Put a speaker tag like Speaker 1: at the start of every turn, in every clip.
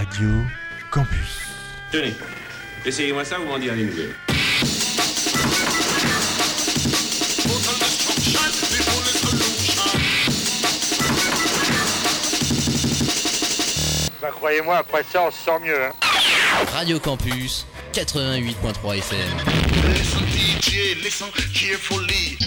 Speaker 1: Radio Campus.
Speaker 2: Tenez, essayez-moi ça, vous m'en direz les nouvelles.
Speaker 3: Bah, croyez-moi, après ça, on se sent mieux. Hein.
Speaker 4: Radio Campus, 88.3 FM.
Speaker 5: DJ, listen carefully.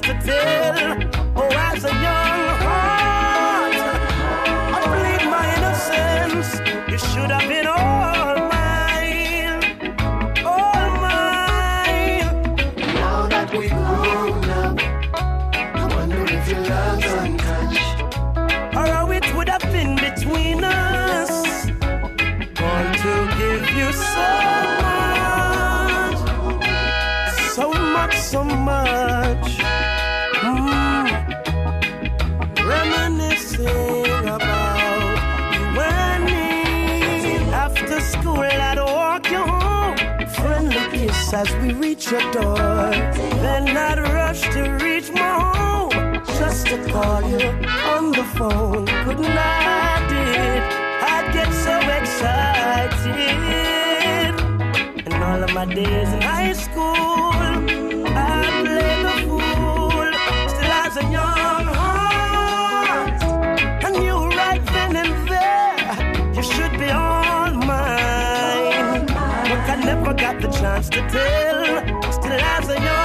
Speaker 6: to
Speaker 7: tell. as we reach your door. Then I'd rush to reach my home just to call you on the phone. Couldn't I did? I'd get so excited. And all of my days in high school.
Speaker 8: Got the chance to tell. Still has a young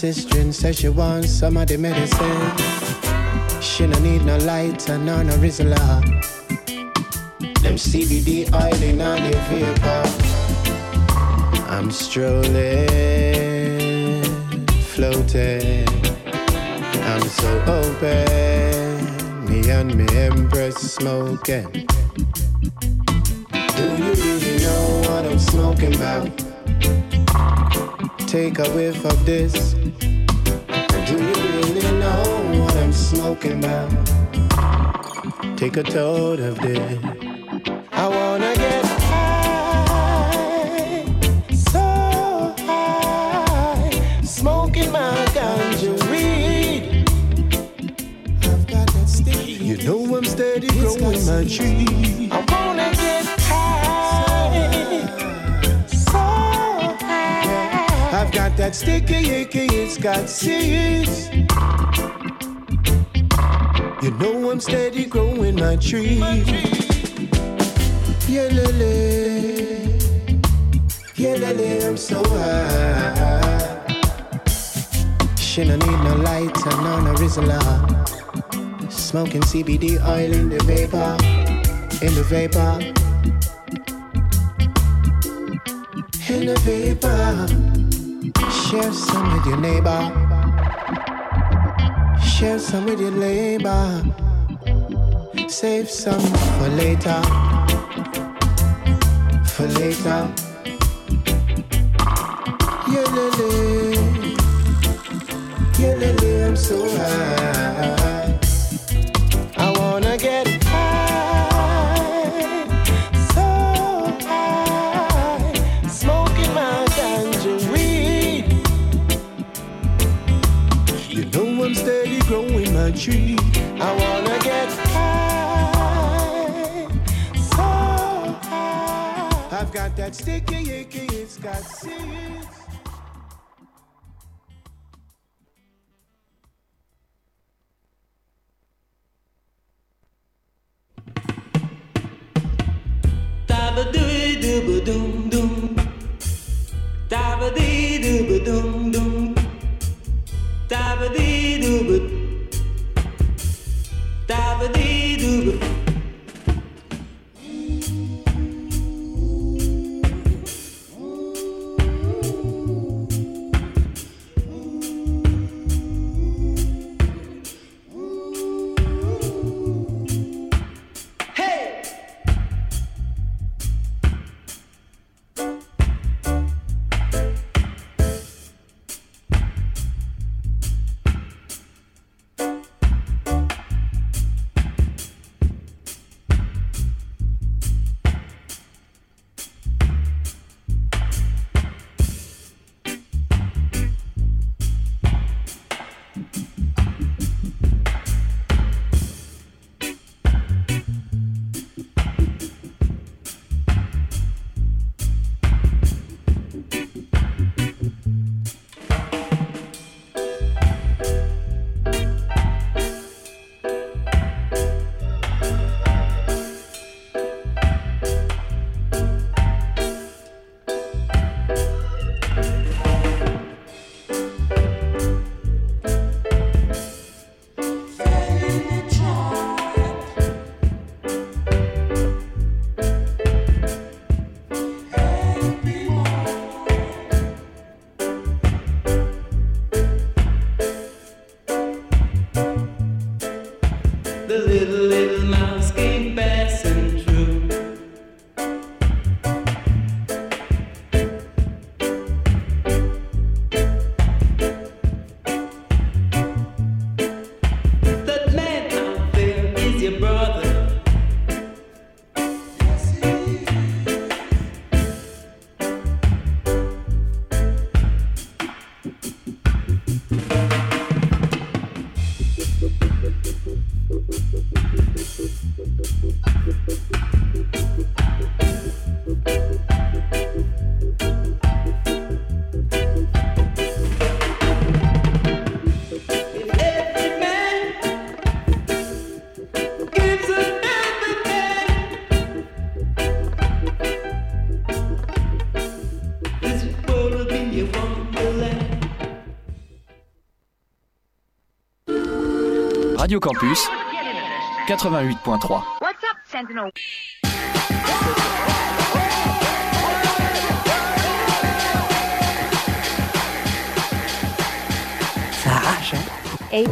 Speaker 9: sister says she wants some of the medicine. She no need no light and no no Rizla. Them CBD oil in all the vapor. I'm strolling, floating. I'm so open. Me and me empress smoking. Do you really know what I'm smoking about? Take a whiff of this. Smoking about? Take a toad of this. I wanna get high, so high, smoking my ganja weed. I've got that sticky. You know I'm steady growing my tree. I wanna get high, so high. I've got that sticky icky, it's got seeds. My tree. Yeah, lele. I'm so high. She no need no light and no no Rizla. Smoking CBD oil in the vapor, in the vapor, in the vapor. Share some with your neighbor. Share some with your neighbor. Save some for later. For later. Yeah, lele. Yeah, lele, I'm so high. I wanna get high. So high. Smoking my weed. You know I'm steady growing my tree. I wanna got that sticky icky, it's got seeds.
Speaker 4: Radio Campus 88.3.
Speaker 5: Ça hein?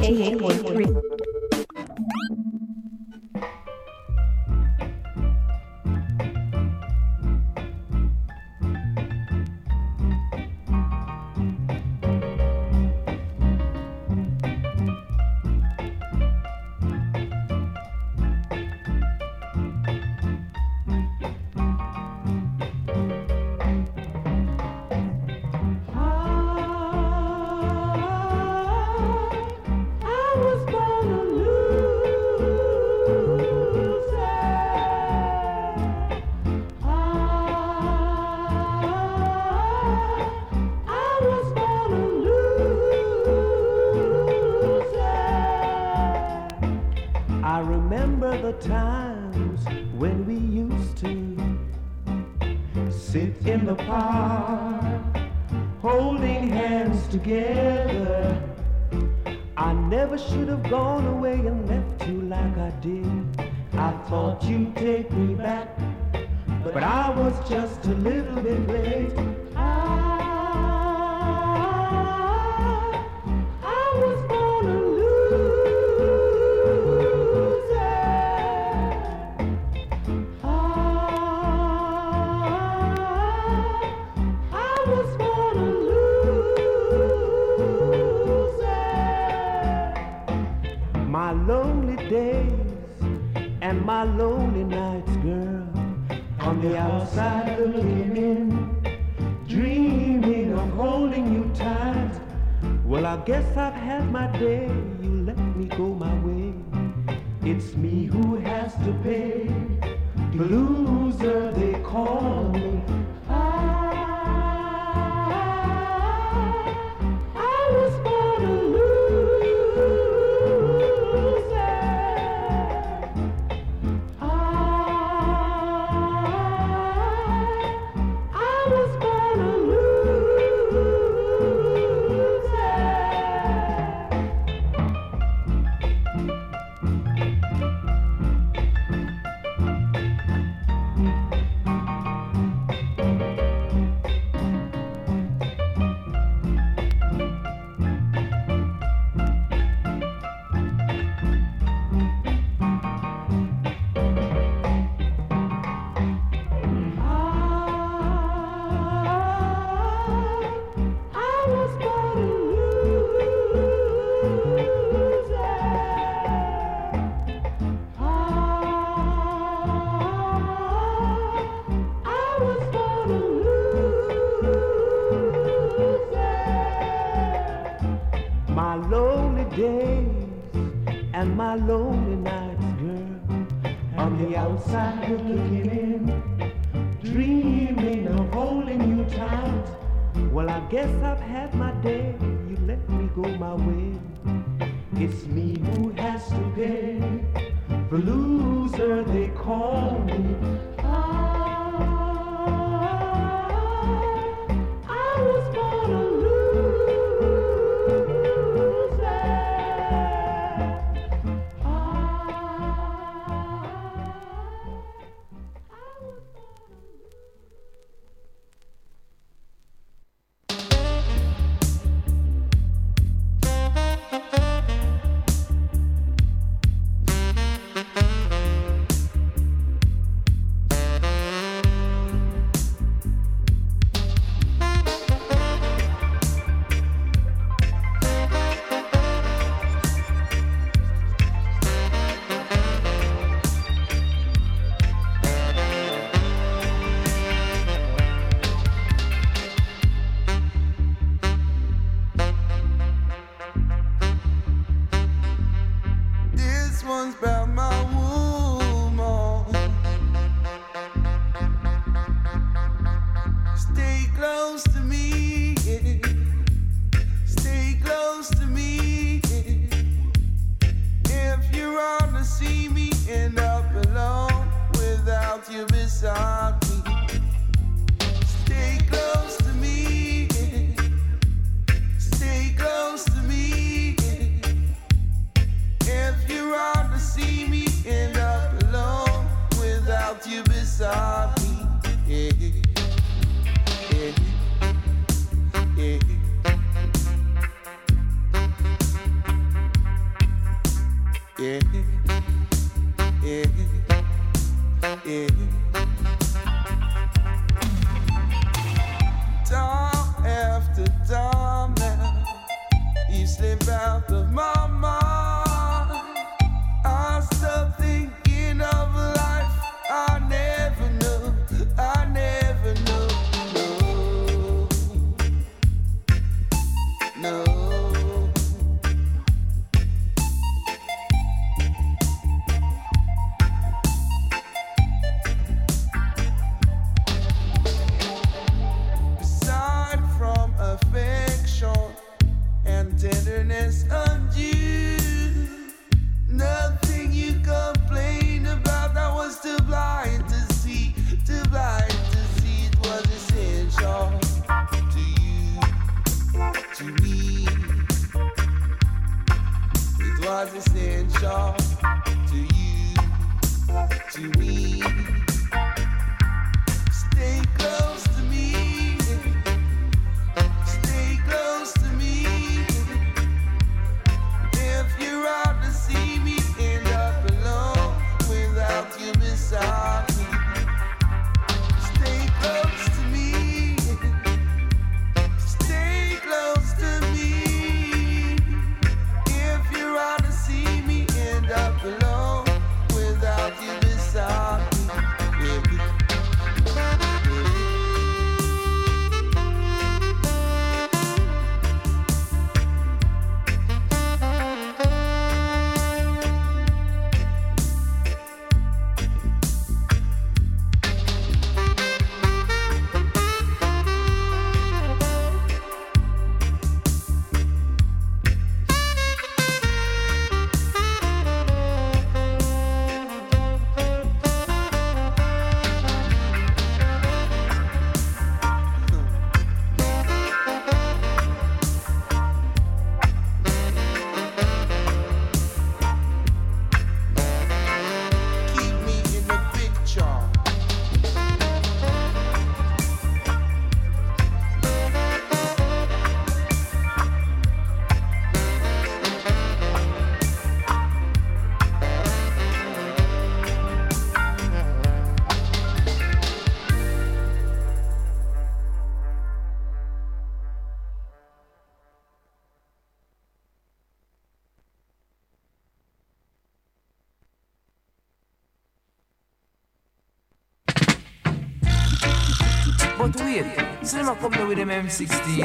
Speaker 10: Them a come there with them M16.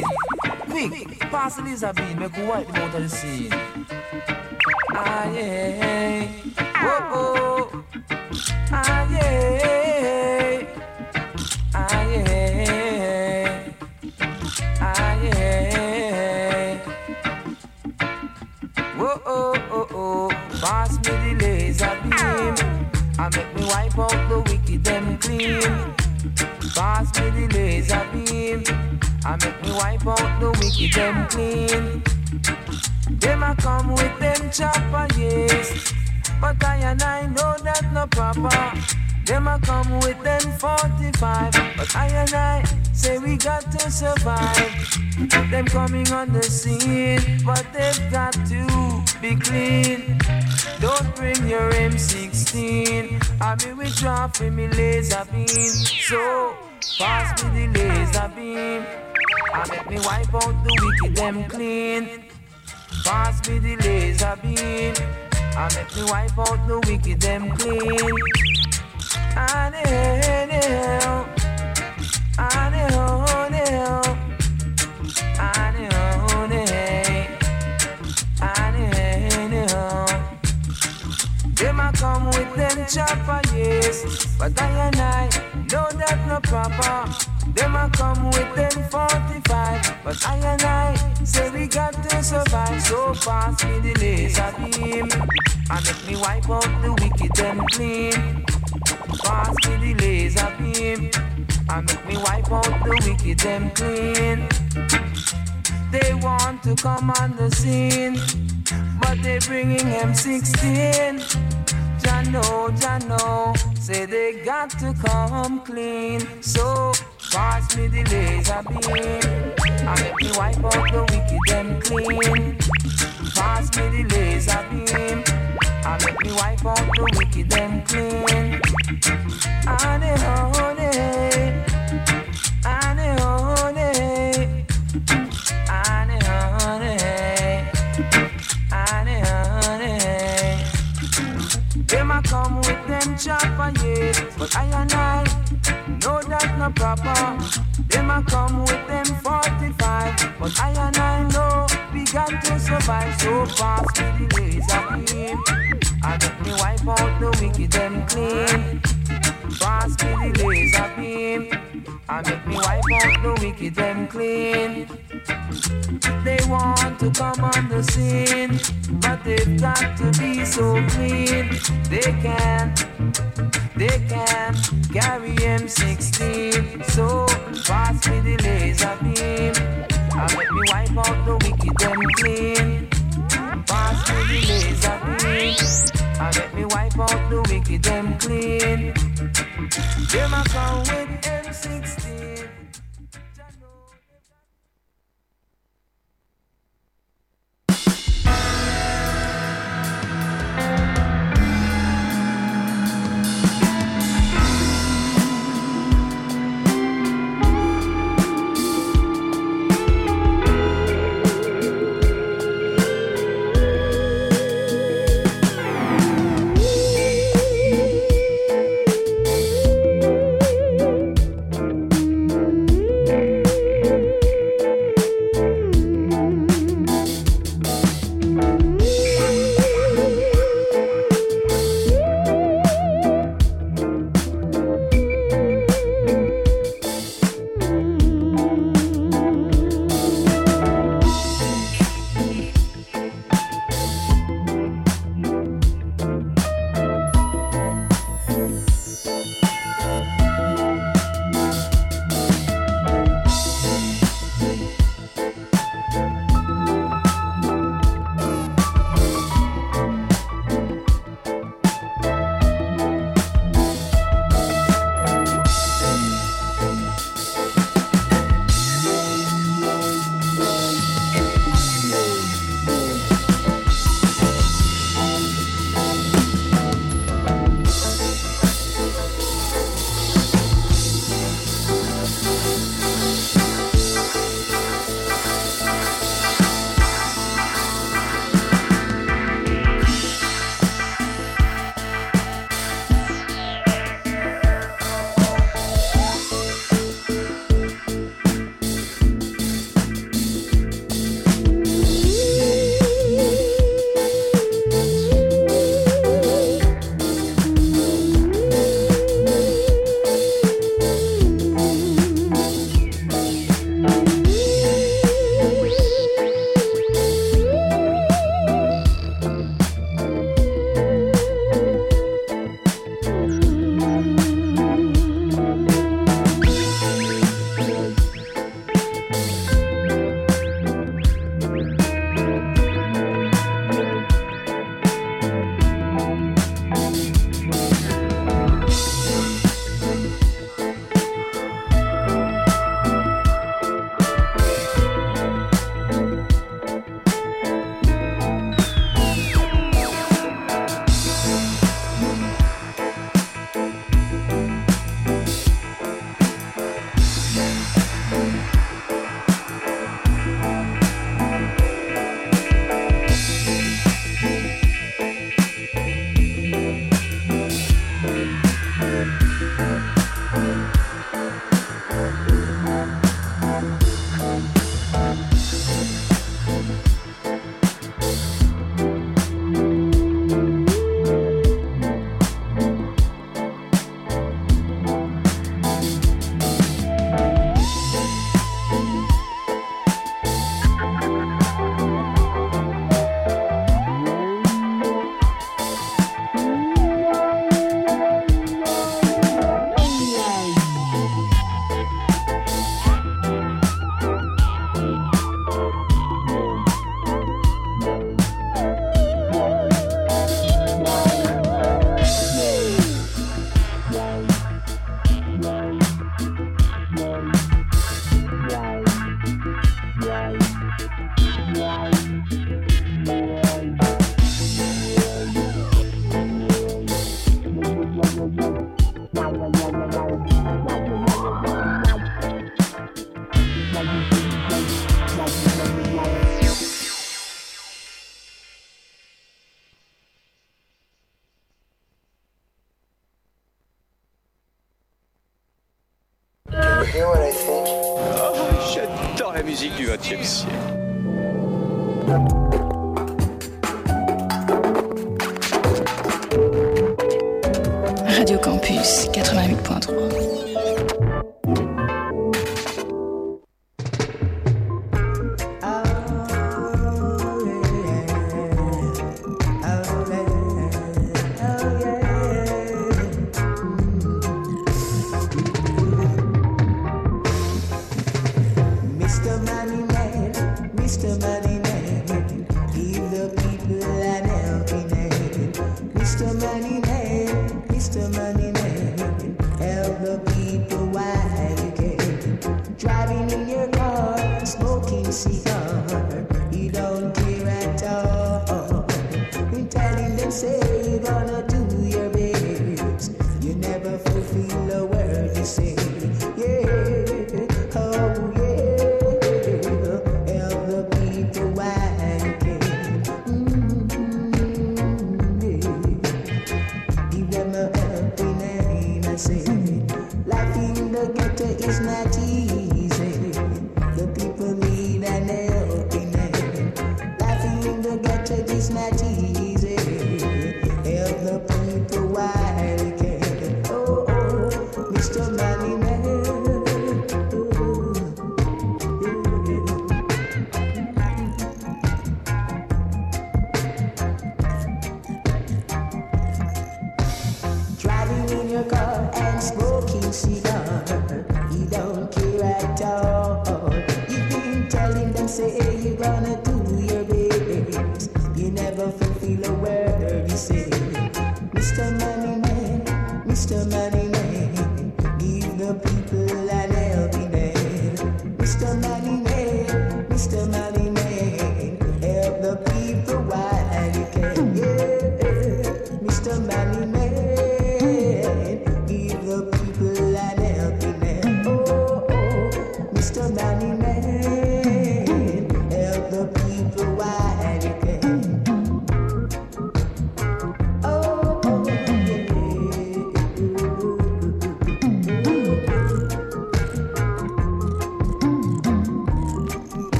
Speaker 10: Quick, pass the laser beam, make wipe them out of the scene. Ah yeah, oh, wipe out the wicked them clean. Them a come with them chopper, yes. But I and I know that no proper. Them a come with them 45. But I and I say we got to survive. Them coming on the scene, but they've got to be clean. Don't bring your M16. I be withdraw for me laser beam. So pass me the laser beam. I make me wipe out the wicked them clean. Pass me the laser beam. I make me wipe out the wicked them clean. And hell, and hell, and hell, and hell, and hell. Them a come with them chopper, yes. But I and I know that no proper. Them a come with them 45. But I and I say we got to survive. So pass me the laser beam. And make me wipe out the wicked them clean. Pass me the laser beam. And make me wipe out the wicked them clean. They want to come on the scene, but they bringing M16. Jano, Jano, say they got to come clean. So pass me the laser beam, and make me wipe out the wicked them clean. Pass me the laser beam, and make me wipe out the wicked them clean. Honey, honey, honey, honey. Honey, honey, honey, honey. Them a come with them chopper, yes, but I and I know that no proper. Them a come with them 45, but I and I know we got to survive. So fast me the laser beam, I got me wipe out the wicked them clean. Pass me the laser beam, I make me wipe out the wicked them clean. They want to come on the scene, but they've got to be so clean. They can't, they can't carry M16.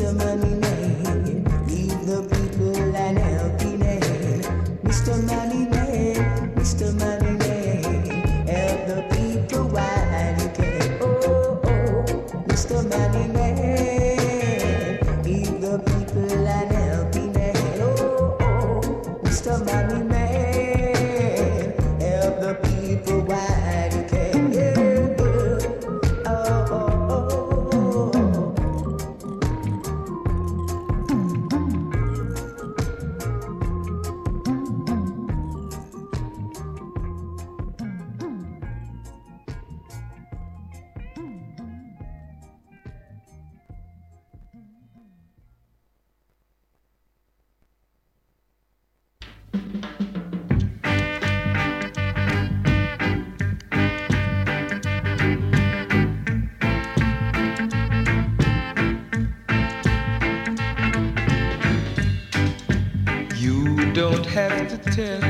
Speaker 6: Mr. Money
Speaker 11: have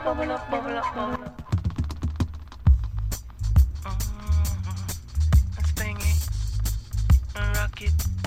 Speaker 12: Bubble up, bubble up, bubble up. rocket.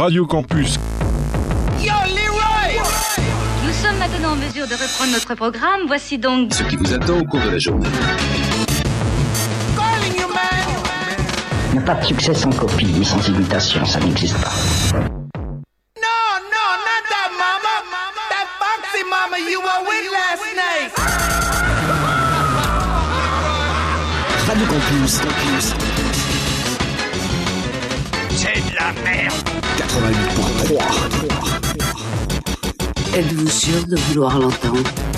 Speaker 13: Radio Campus.
Speaker 14: Yo, Leroy
Speaker 15: Nous sommes maintenant en mesure de reprendre notre programme. Voici donc
Speaker 16: Ce qui vous attend au cours de la journée.
Speaker 14: Calling you, man
Speaker 17: Il n'y a pas de succès sans copie, ni sans imitation, ça n'existe pas.
Speaker 14: de
Speaker 13: ouvir o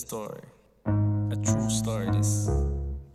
Speaker 13: story. A true story this.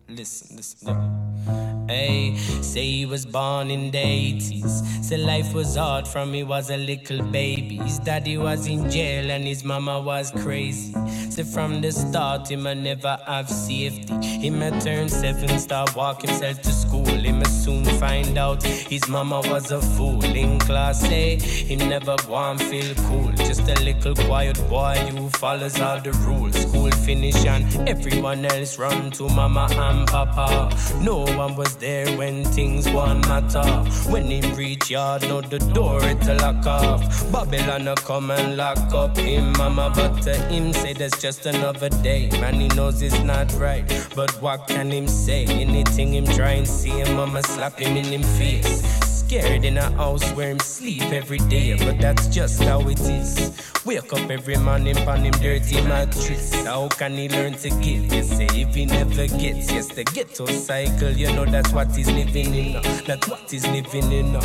Speaker 13: Listen, listen, yeah. Hey, say he was born in the 80s. Say life was hard from he was a little baby. His daddy was in jail and his mama was crazy. Say from the start, him a never have safety. He may turn seven, start walk himself to school. He may soon find out his mama was a fool. In class, eh, say he never want feel cool. Just a little quiet boy who follows all the rules. School finish and everyone else run to mama and papa. No one was there when things won matter. When him reach yard, no the door it lock off. Babylon a come and lock up him mama, but to him say that's just another day. Man, he knows it's not right, but what can him say? Anything him try and see him, mama slap him in him face. Scared in a house where him sleep every day, but that's just how it is. Wake up every morning on him dirty mattress. How can he learn to give? You say if he never gets, yes, the ghetto cycle, you know that's what he's living in. That's what he's living in.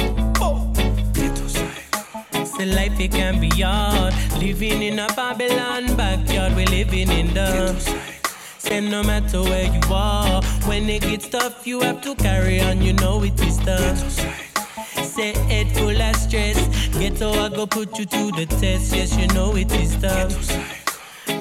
Speaker 13: Say life it can be hard. Living in a Babylon backyard, we're living in the. Say no matter where you are, when it gets tough, you have to carry on. You know it is tough. Say head full of stress. Ghetto, I go put you to the test. Yes, you know it is tough.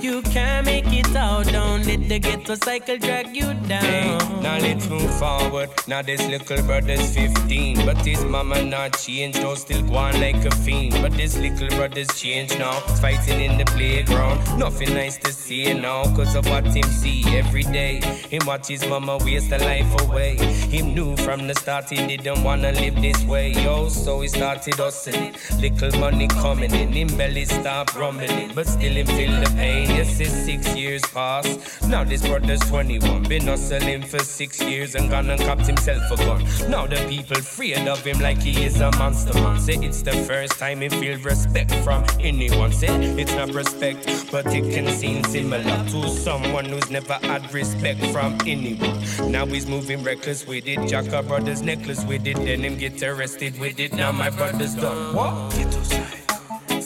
Speaker 13: You can't make it out, don't let the ghetto cycle drag you down.
Speaker 16: Hey, now let's move forward. Now this little brother's 15, but his mama not changed, though still going like a fiend. But this little brother's changed now, fighting in the playground. Nothing nice to see now, cause of what him see every day. Him watch his mama waste her life away. Him knew from the start he didn't wanna live this way, yo. So he started hustling, little money coming in, him belly stop rumbling, but still him feel the pain. Yes, it's six years past. Now this brother's 21, been hustling for six years and gone and copped himself a gun. Now the people afraid of him like he is a monster man. Say it's the first time he feel respect from anyone. Say it's not respect, but it can seem similar to someone who's never had respect from anyone. Now he's moving reckless with it. Jacka brother's necklace with it. Then him get arrested with it. Now my brother's done. What?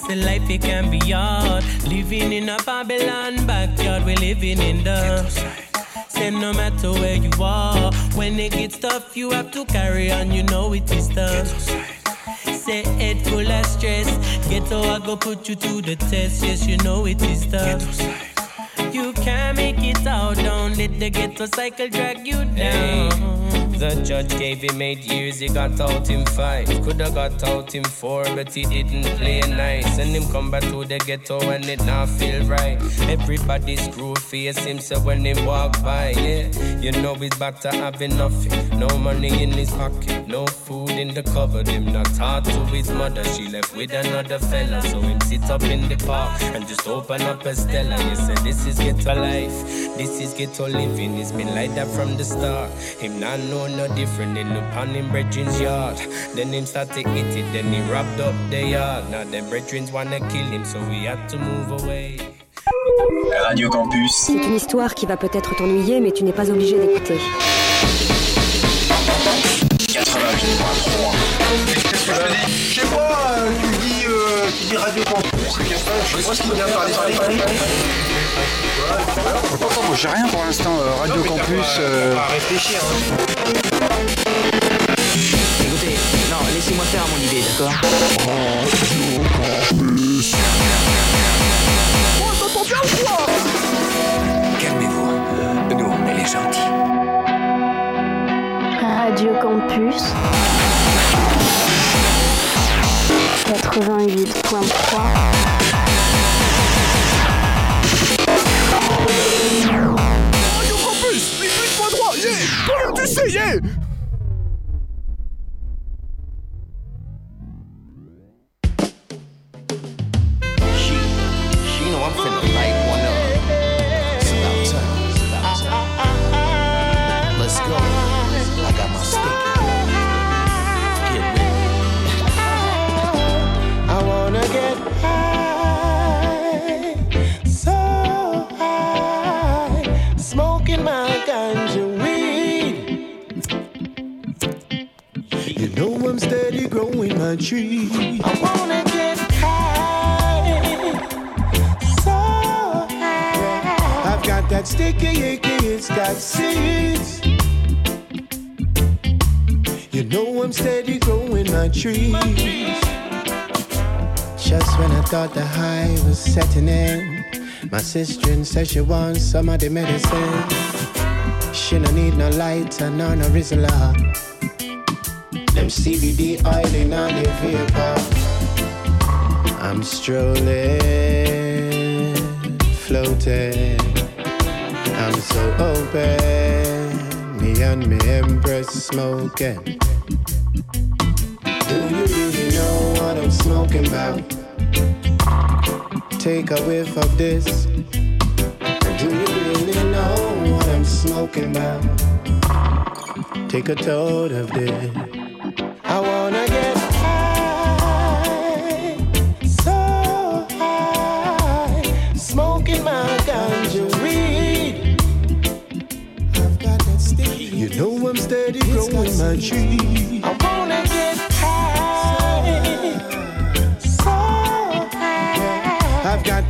Speaker 13: Say life it can be hard. Living in a Babylon backyard, we're living in the. Say no matter where you are, when it gets tough, you have to carry on. You know it is tough. Say head full of stress. Ghetto, I go put you to the test. Yes, you know it is tough. You can't make it out, don't let the ghetto cycle drag you down.
Speaker 16: The judge gave him eight years, he got out in five. Coulda got out in four, but he didn't play nice. And him come back to the ghetto and it not feel right. Everybody screw face him, so when him walk by, yeah, you know he's about to have nothing. No money in his pocket, no food in the cupboard. Him not taught to his mother, she left with another fella. So him sit up in the park and just open up a Stella. You say this is ghetto life, this is ghetto living. It's been like that from the start. Him not know
Speaker 13: no different. They look on him brethren's yard. Then him start to eat it. Then he wrapped up the yard. Now the brethrens wanna kill him, so we had to move away.
Speaker 18: Radio Campus.
Speaker 19: C'est une histoire qui va peut-être t'ennuyer, mais tu n'es pas obligé d'écouter.
Speaker 18: 88.3.
Speaker 20: Je sais pas, tu dis, euh, tu dis Radio Campus, je sais pas ce qu'il vient parler
Speaker 21: j'ai rien pour l'instant, euh, Radio Campus. euh,
Speaker 20: On va réfléchir. Hein.
Speaker 22: Écoutez, non, laissez-moi faire mon idée, d'accord? Calmez-vous. Nous, on est les gentils.
Speaker 23: Radio Campus 88.3
Speaker 9: Esse aí! Tree. I wanna get high, so high. I've got that sticky icky, it's got seeds. You know I'm steady growing my trees. Just when I thought the high was setting in, my sister said she wants some of the medicine. She no need no light and no no Rizla. Them CBD oil in all the vapor. I'm strolling, floating. I'm so open, me and me empress smoking. Do you really know what I'm smoking about? Take a whiff of this. Do you really know what I'm smoking about? Take a toad of this.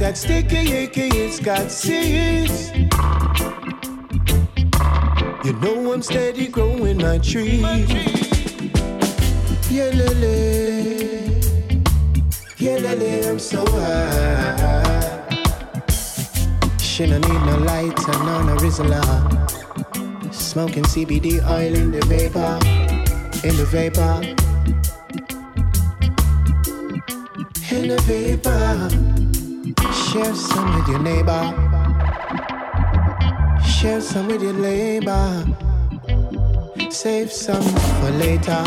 Speaker 9: That sticky icky, it's got seeds. You know I'm steady growing my tree. Yeah, lele, yeah, lele, I'm so high. She don't need no light and no no Rizla. Smoking CBD oil in the vapor, in the vapor, in the vapor. Share some with your neighbor. Share some with your neighbor. Save some for later.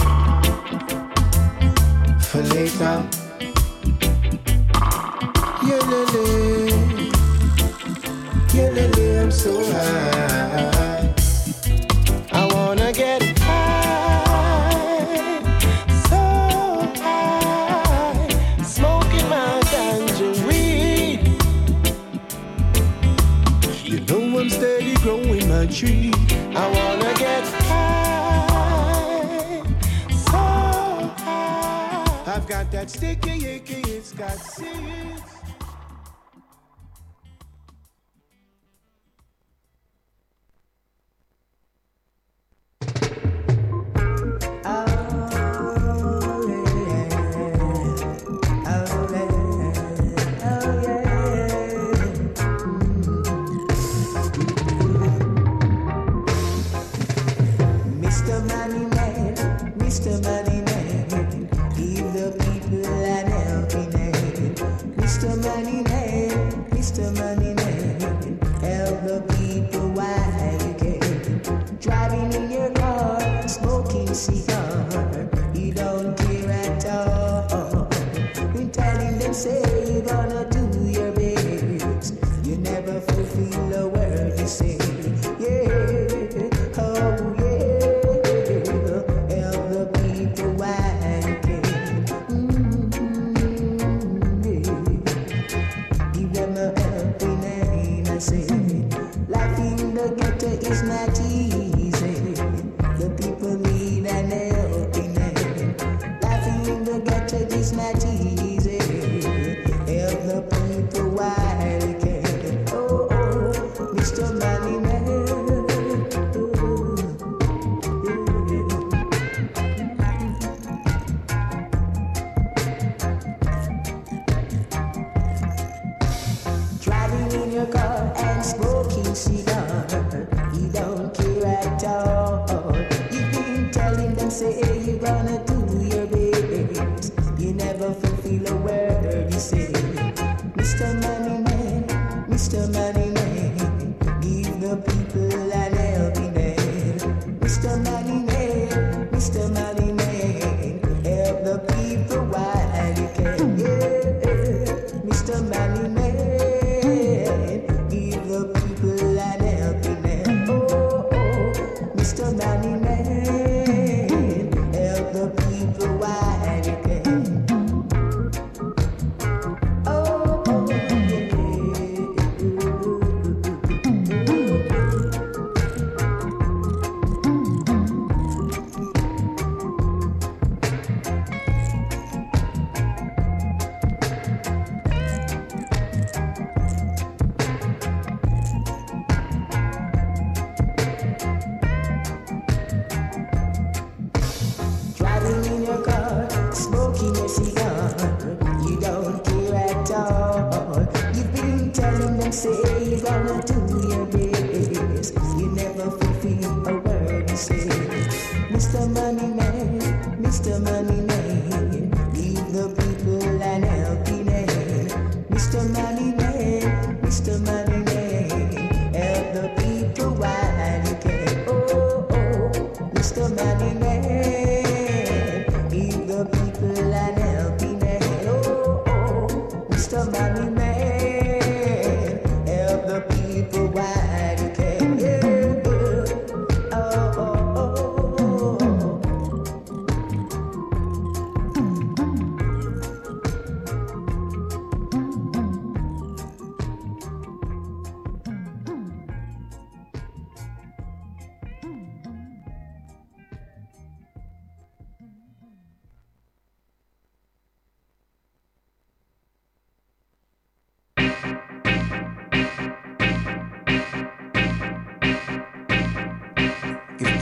Speaker 9: For later. Yeah, lele. Yeah, lele, I'm so high. I wanna get high, so high, smoking my. You know I'm steady growing my tree. I wanna get high, so high. I've got that sticky icky, it's got seeds.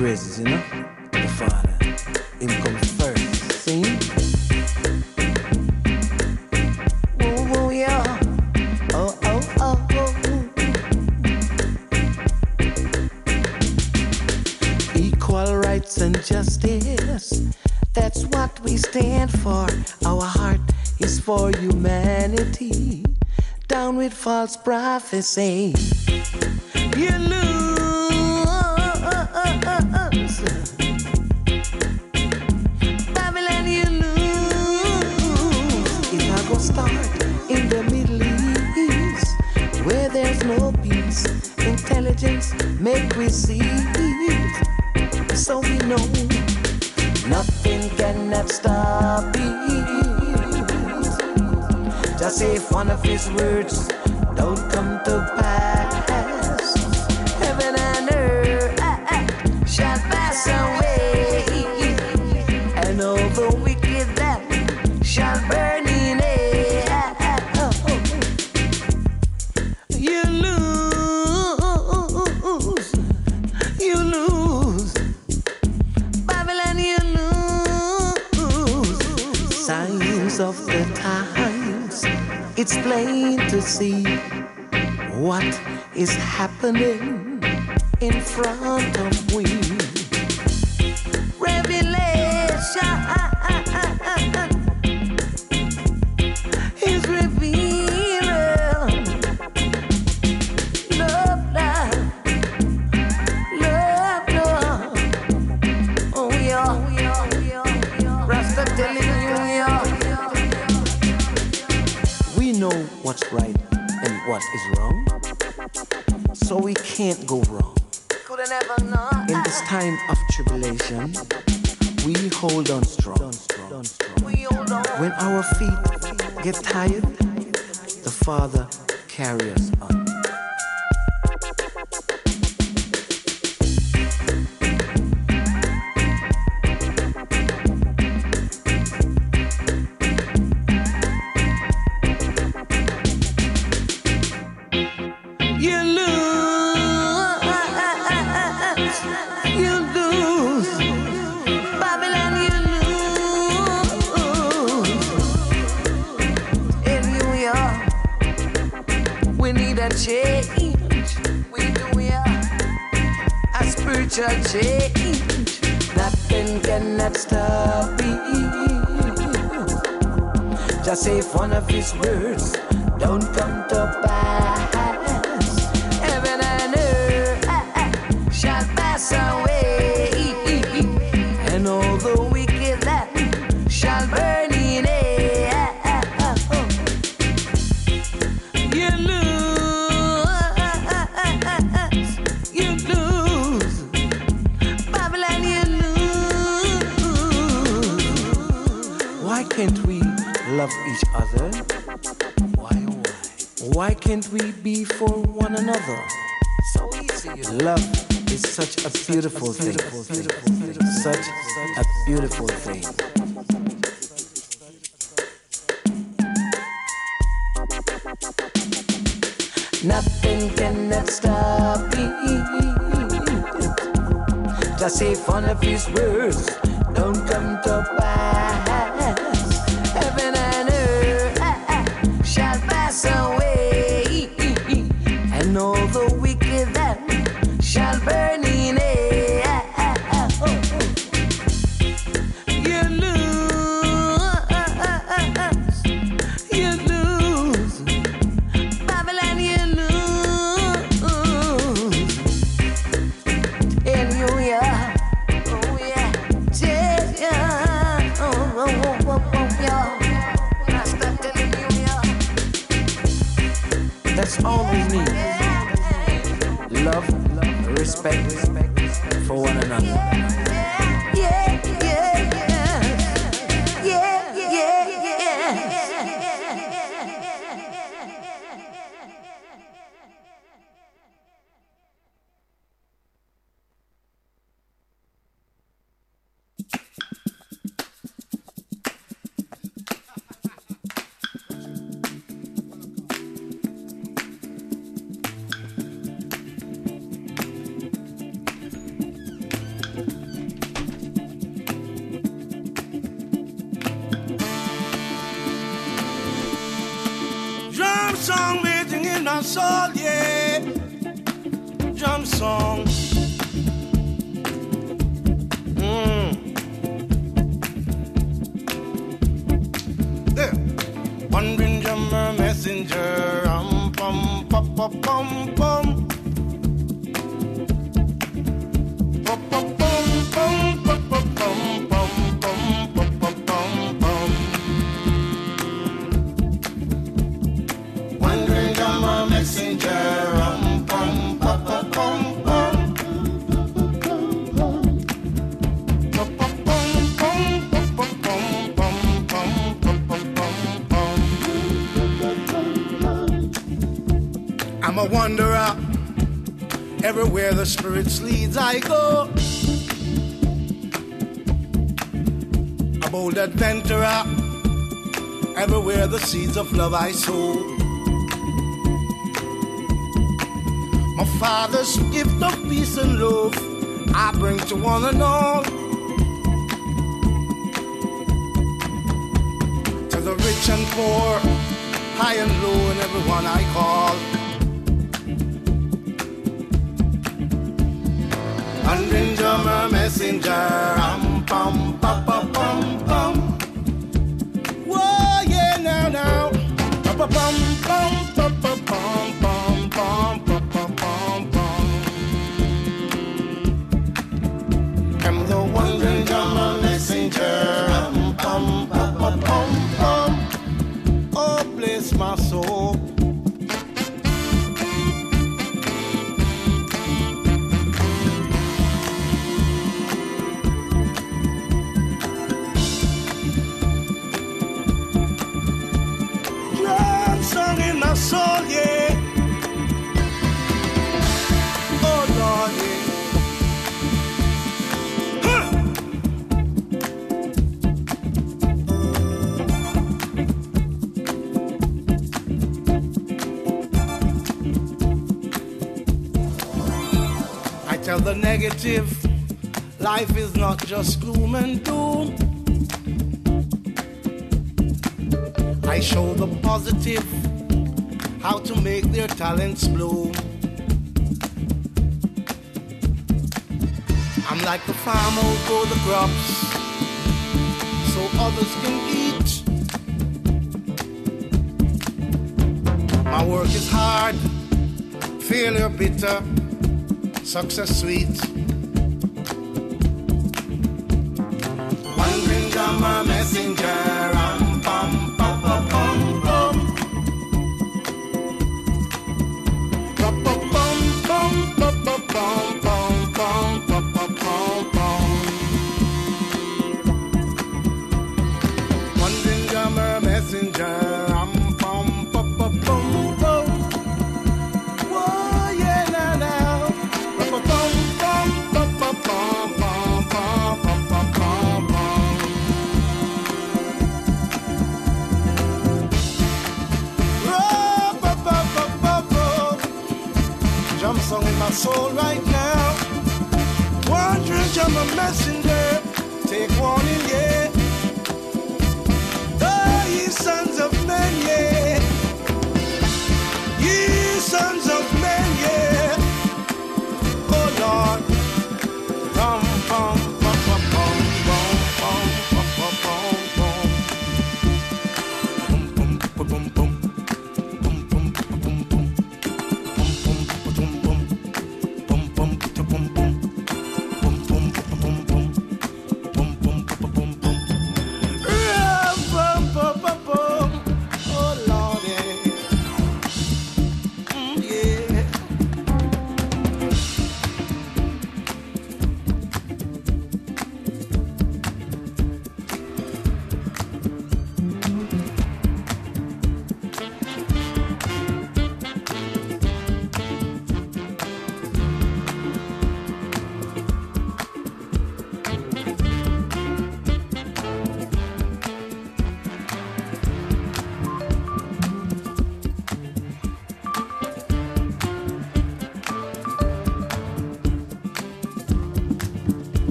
Speaker 6: you
Speaker 10: know? The father. Him comes first. See? Oh, oh, oh, Equal rights and justice. That's what we stand for. Our heart is for humanity. Down with false prophecy. is real.
Speaker 24: Why can't we be for one another?
Speaker 10: So easy.
Speaker 24: Love is such a beautiful thing. Such a beautiful thing.
Speaker 10: Nothing can stop me. Just say one of these words. Don't come to pass.
Speaker 8: Everywhere the Spirit leads, I go. A bold adventurer. Everywhere the seeds of love I sow. My Father's gift of peace and love I bring to one and all. To the rich and poor, high and low, and everyone I call. the negative. Life is not just gloom and doom. I show the positive,
Speaker 14: how to make their talents bloom. I'm like the farmer who the crops so others can eat. My work is hard, failure bitter Success Sweet.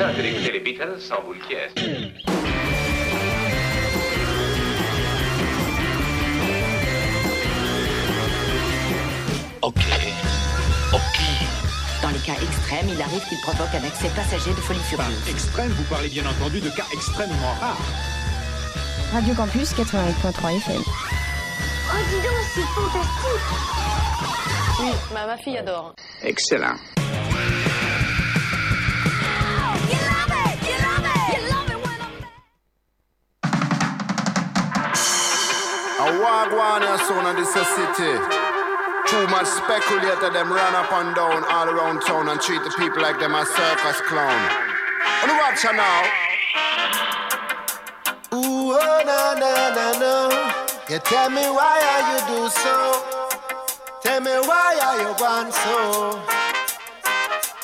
Speaker 25: Malsain que d'écouter les Beatles sans boule qui est.
Speaker 26: Ok. Ok.
Speaker 27: Dans les cas extrêmes, il arrive qu'il provoque un excès passager de folie furieuse.
Speaker 28: Extrême, vous parlez bien entendu de cas extrêmement rares.
Speaker 29: Radio Campus 88.3 FM.
Speaker 30: Oh, dis donc, c'est fantastique
Speaker 31: Oui, ma, ma fille adore.
Speaker 26: Excellent.
Speaker 32: Wagwan here soon in this a city. Too much speculator them run up and down all around town and treat the people like them a circus clown. On watch her now.
Speaker 33: Ooh, oh, na, na, na, no. You tell me why are you do so? Tell me why are you gone so?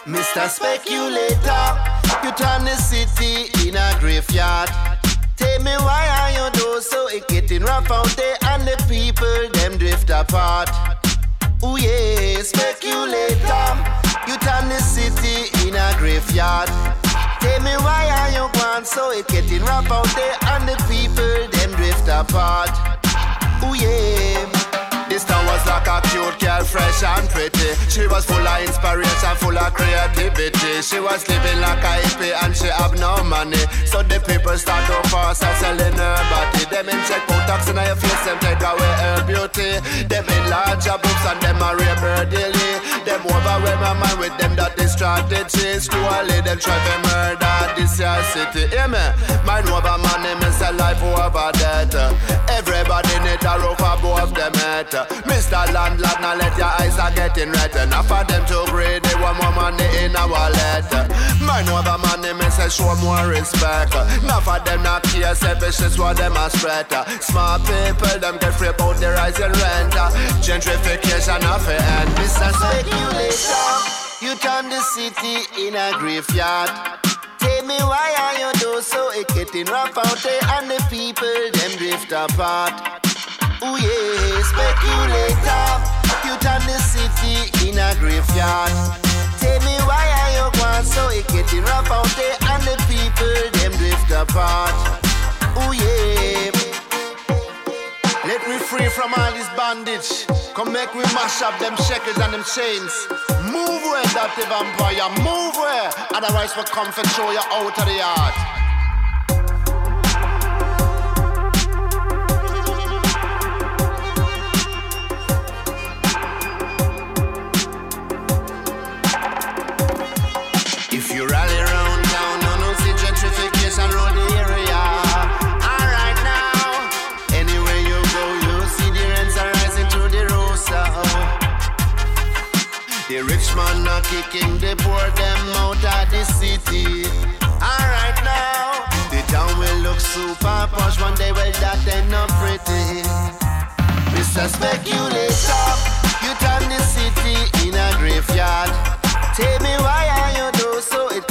Speaker 33: Mr. Speculator, you turn the city in a graveyard. Do so? It getting rough out there and the people them drift apart. Ooh yeah, speculator, you turn the city in a graveyard. Tell me why are you gone so? It getting rough out there and the people them drift apart. Ooh yeah. Was like a cute girl, fresh and pretty. She was full of inspiration, full of creativity. She was living like a hippie and she have no money. So the people start to force her selling her body. Them inject Botox in her face, them take away her beauty. Them enlarge her boobs and them a rape daily. Them overwhelm her mind with them that dirty strategies. Slowly them try to murder this your city. Hear me? Mind over money, miss a life over death. Everybody need a roof above them head. Mr. Landlord, now let your eyes are getting red. Enough for them to greedy, want more money in our wallet. Mind over money, me say show more respect. Enough of them not care, selfish is what them a spread. Smart people, them get free about the rising rent. Gentrification of it end. Mr. Speculator, you turn the city in a graveyard. Tell me why are you do so? It getting rough out there and the people them drift apart. Ooh yeah, speculator, you turn the city in a graveyard. Tell me why are you going so? It getting rough out there and the people them drift apart. Ooh yeah. Free from all this bandage. Come make we mash up them shackles and them chains. Move where that the vampire, move where. Otherwise we come for show you out of the yard. Kicking the poor them out of the city. Alright now, the town will look super posh one day. Well, that ain't not pretty. Mr. Speculator, you turn the city in a graveyard. Tell me why are you do so? It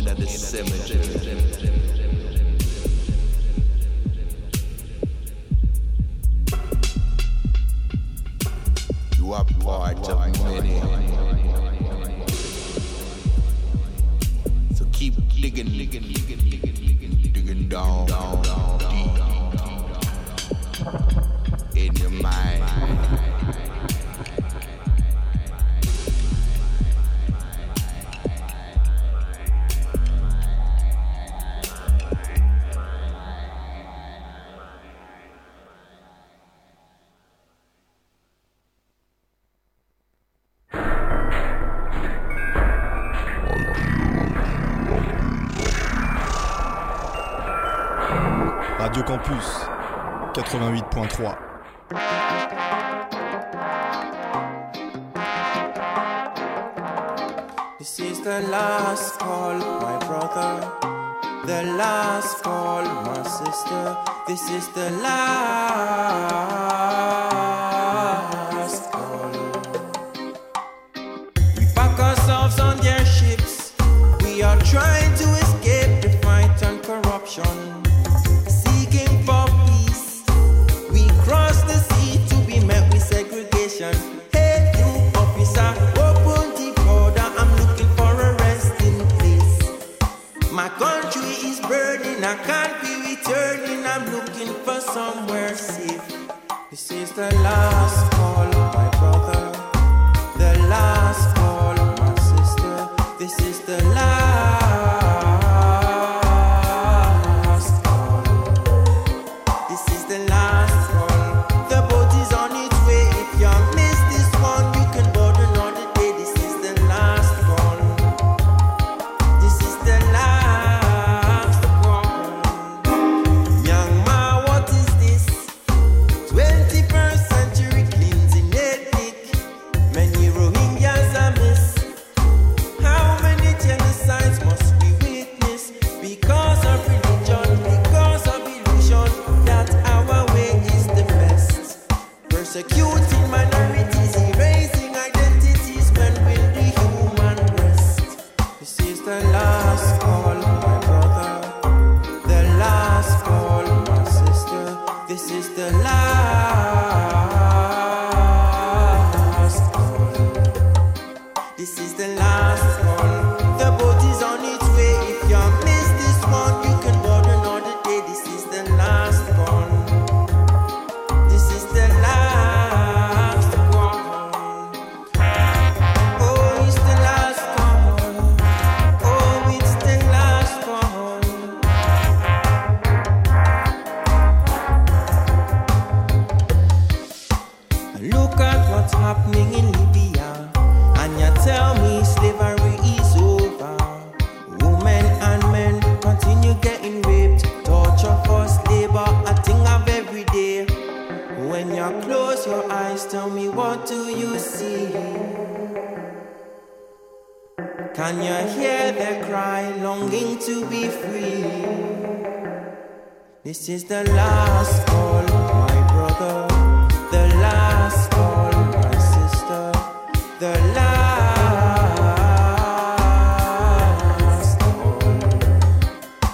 Speaker 34: Radio Campus 88.3.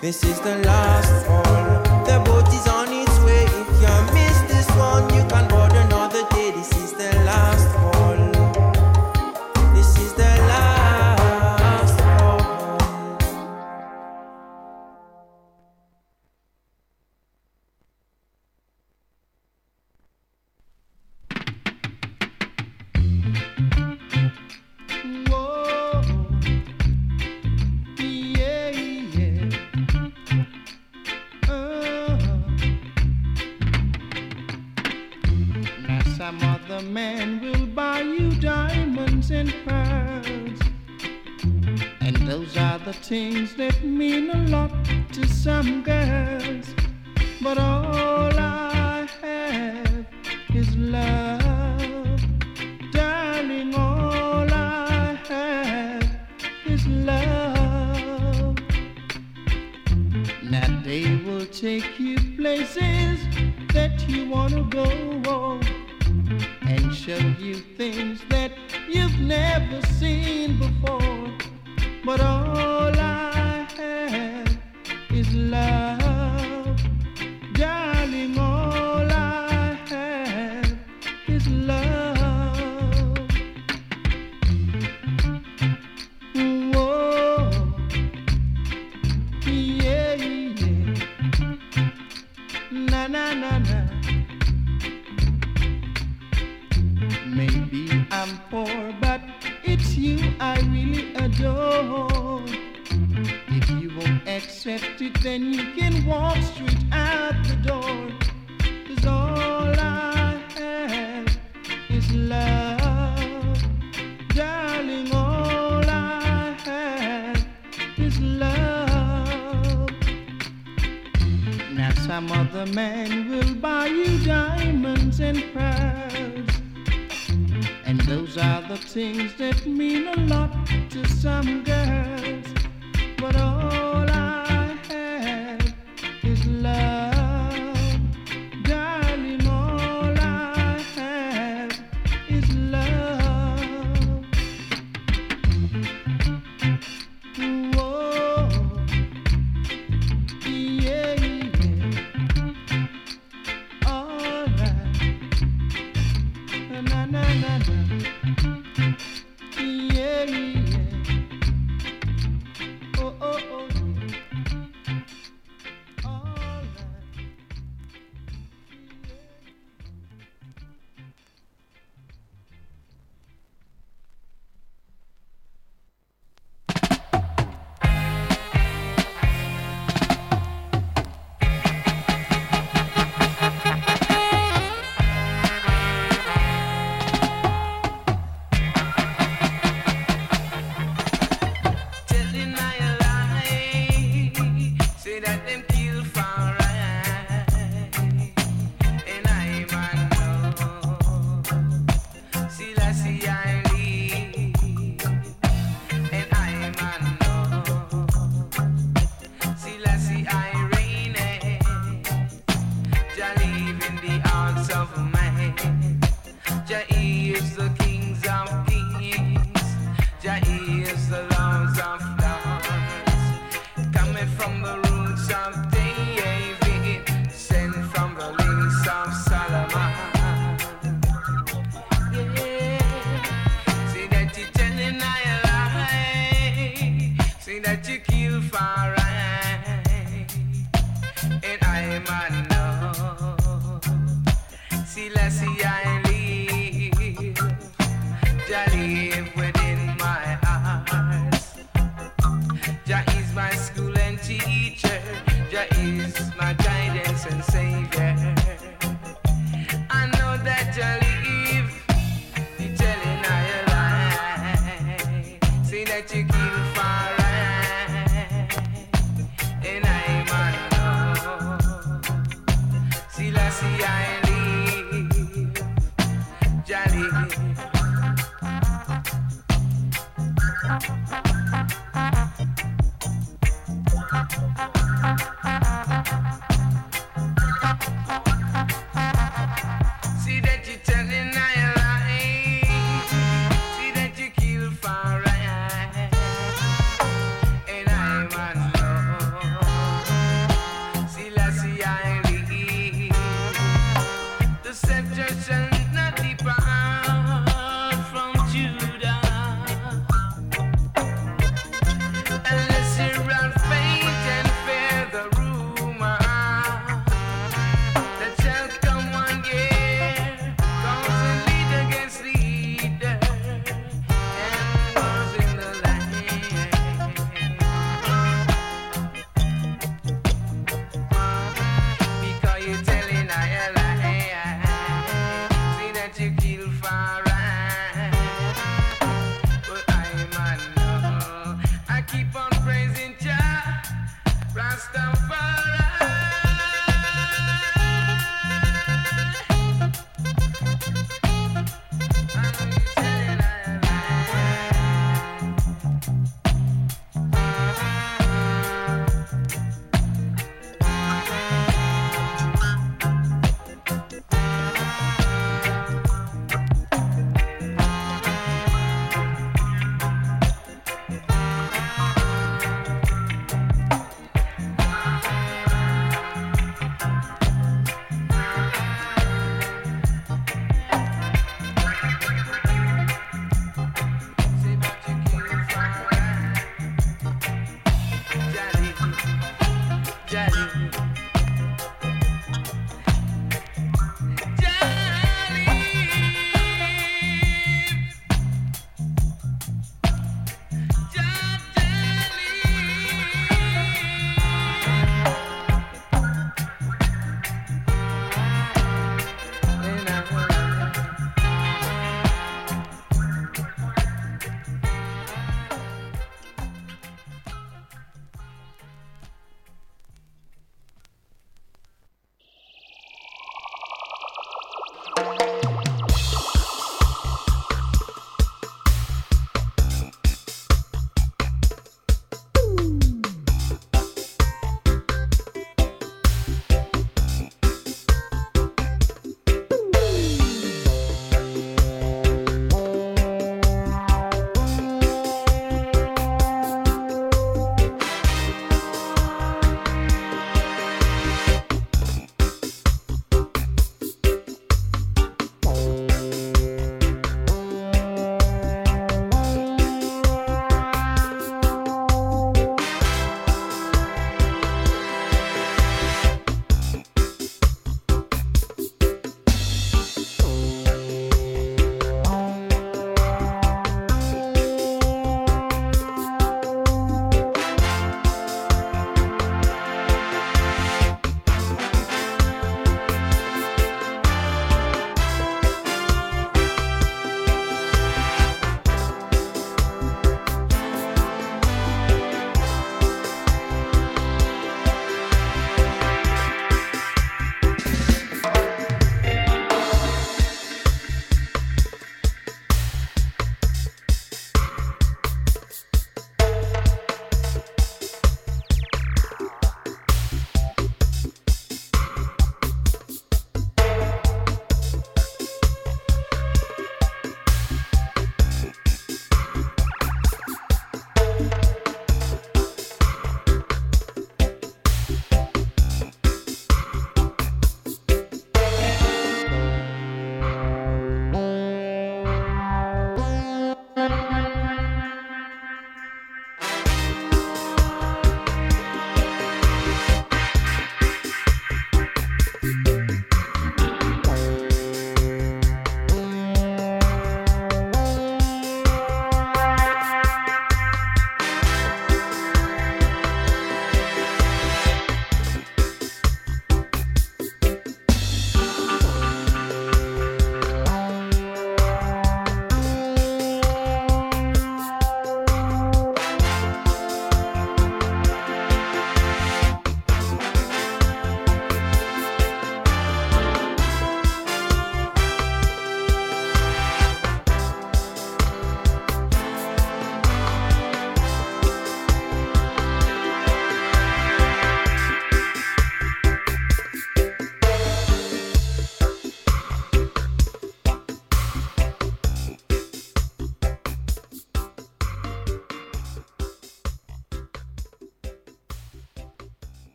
Speaker 35: This is the last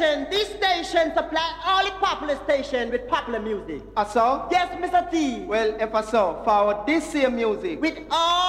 Speaker 35: station, this
Speaker 36: station supply all the popular station with popular music.
Speaker 37: Uh, so?
Speaker 36: Yes, Mr. T.
Speaker 37: Well, if I so, for this here music.
Speaker 36: With all